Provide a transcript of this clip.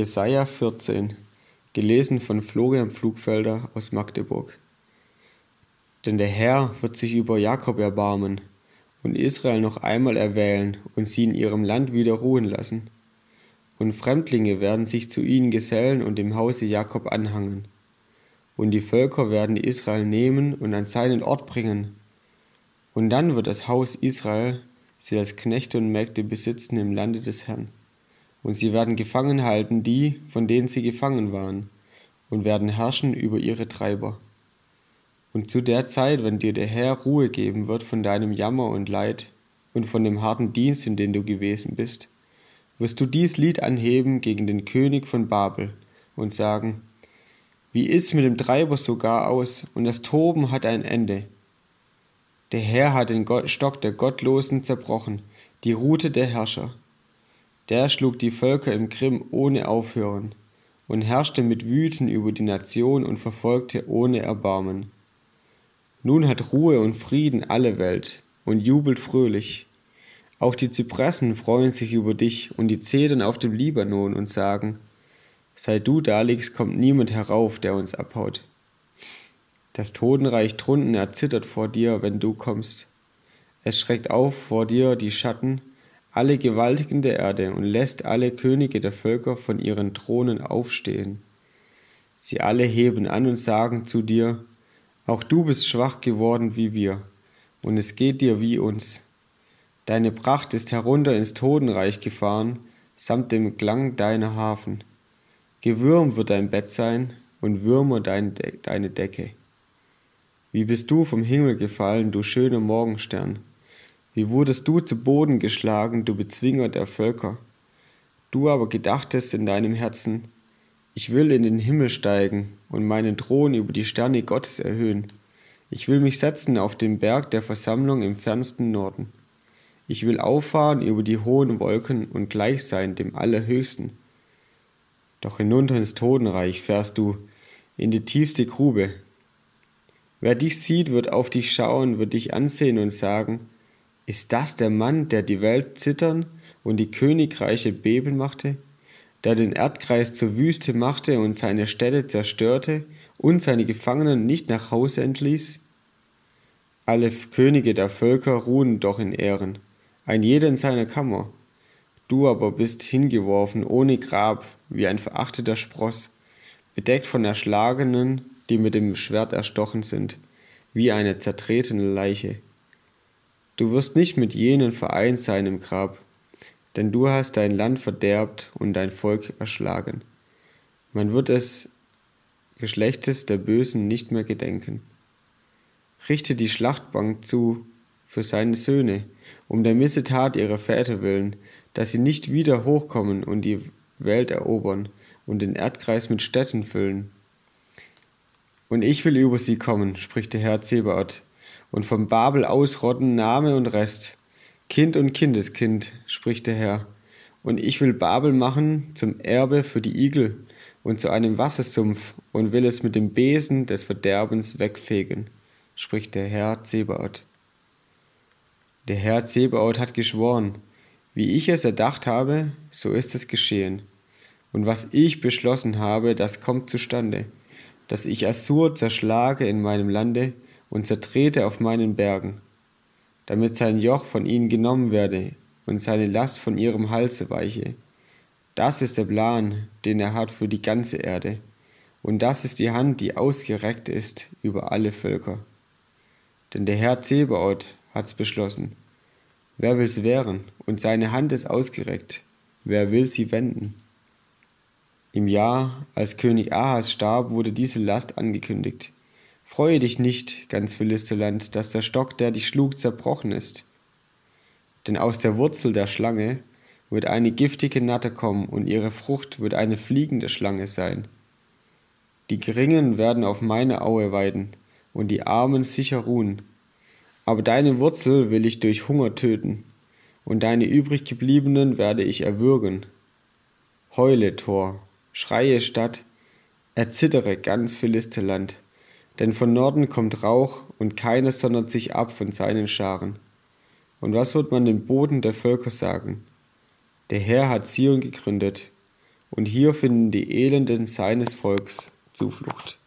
Jesaja 14, gelesen von Florian Pflugfelder aus Magdeburg. Denn der Herr wird sich über Jakob erbarmen und Israel noch einmal erwählen und sie in ihrem Land wieder ruhen lassen. Und Fremdlinge werden sich zu ihnen gesellen und dem Hause Jakob anhangen. Und die Völker werden Israel nehmen und an seinen Ort bringen. Und dann wird das Haus Israel sie als Knechte und Mägde besitzen im Lande des Herrn. Und sie werden gefangen halten die, von denen sie gefangen waren, und werden herrschen über ihre Treiber. Und zu der Zeit, wenn dir der Herr Ruhe geben wird von deinem Jammer und Leid und von dem harten Dienst, in den du gewesen bist, wirst du dies Lied anheben gegen den König von Babel und sagen, wie ist's mit dem Treiber sogar aus, und das Toben hat ein Ende. Der Herr hat den Stock der Gottlosen zerbrochen, die Rute der Herrscher. Der schlug die Völker im Grimm ohne Aufhören und herrschte mit Wüten über die Nation und verfolgte ohne Erbarmen. Nun hat Ruhe und Frieden alle Welt und jubelt fröhlich. Auch die Zypressen freuen sich über dich und die Zedern auf dem Libanon und sagen, Seit du da liegst, kommt niemand herauf, der uns abhaut. Das Totenreich drunten erzittert vor dir, wenn du kommst. Es schreckt auf vor dir die Schatten, alle Gewaltigen der Erde und lässt alle Könige der Völker von ihren Thronen aufstehen. Sie alle heben an und sagen zu dir, auch du bist schwach geworden wie wir, und es geht dir wie uns. Deine Pracht ist herunter ins Totenreich gefahren, samt dem Klang deiner Hafen. Gewürm wird dein Bett sein und Würmer dein De deine Decke. Wie bist du vom Himmel gefallen, du schöner Morgenstern? Wie wurdest du zu Boden geschlagen, du Bezwinger der Völker? Du aber gedachtest in deinem Herzen, ich will in den Himmel steigen und meinen Thron über die Sterne Gottes erhöhen. Ich will mich setzen auf den Berg der Versammlung im fernsten Norden. Ich will auffahren über die hohen Wolken und gleich sein dem Allerhöchsten. Doch hinunter ins Totenreich fährst du, in die tiefste Grube. Wer dich sieht, wird auf dich schauen, wird dich ansehen und sagen, ist das der Mann, der die Welt zittern und die Königreiche beben machte, der den Erdkreis zur Wüste machte und seine Städte zerstörte und seine Gefangenen nicht nach Hause entließ? Alle Könige der Völker ruhen doch in Ehren, ein jeder in seiner Kammer. Du aber bist hingeworfen ohne Grab, wie ein verachteter Spross, bedeckt von Erschlagenen, die mit dem Schwert erstochen sind, wie eine zertretene Leiche. Du wirst nicht mit jenen vereint sein im Grab, denn du hast dein Land verderbt und dein Volk erschlagen. Man wird es Geschlechtes der Bösen nicht mehr gedenken. Richte die Schlachtbank zu für seine Söhne, um der Missetat ihrer Väter willen, dass sie nicht wieder hochkommen und die Welt erobern und den Erdkreis mit Städten füllen. Und ich will über sie kommen, spricht der Herr Zebaoth, und vom Babel ausrotten Name und Rest, Kind und Kindeskind, spricht der Herr. Und ich will Babel machen zum Erbe für die Igel und zu einem Wassersumpf und will es mit dem Besen des Verderbens wegfegen, spricht der Herr Zebaoth. Der Herr Zebaoth hat geschworen, wie ich es erdacht habe, so ist es geschehen. Und was ich beschlossen habe, das kommt zustande, dass ich Assur zerschlage in meinem Lande und zertrete auf meinen Bergen, damit sein Joch von ihnen genommen werde und seine Last von ihrem Halse weiche. Das ist der Plan, den er hat für die ganze Erde, und das ist die Hand, die ausgereckt ist über alle Völker. Denn der Herr Zebaoth hat's beschlossen. Wer will's wehren? Und seine Hand ist ausgereckt. Wer will sie wenden? Im Jahr, als König Ahas starb, wurde diese Last angekündigt. Freue dich nicht, ganz Philisterland, dass der Stock, der dich schlug, zerbrochen ist. Denn aus der Wurzel der Schlange wird eine giftige Natte kommen und ihre Frucht wird eine fliegende Schlange sein. Die Geringen werden auf meine Aue weiden und die Armen sicher ruhen. Aber deine Wurzel will ich durch Hunger töten und deine übriggebliebenen werde ich erwürgen. Heule, Tor, schreie Stadt, erzittere ganz Philisterland denn von Norden kommt Rauch, und keiner sondert sich ab von seinen Scharen. Und was wird man dem Boden der Völker sagen? Der Herr hat Zion gegründet, und hier finden die Elenden seines Volks Zuflucht.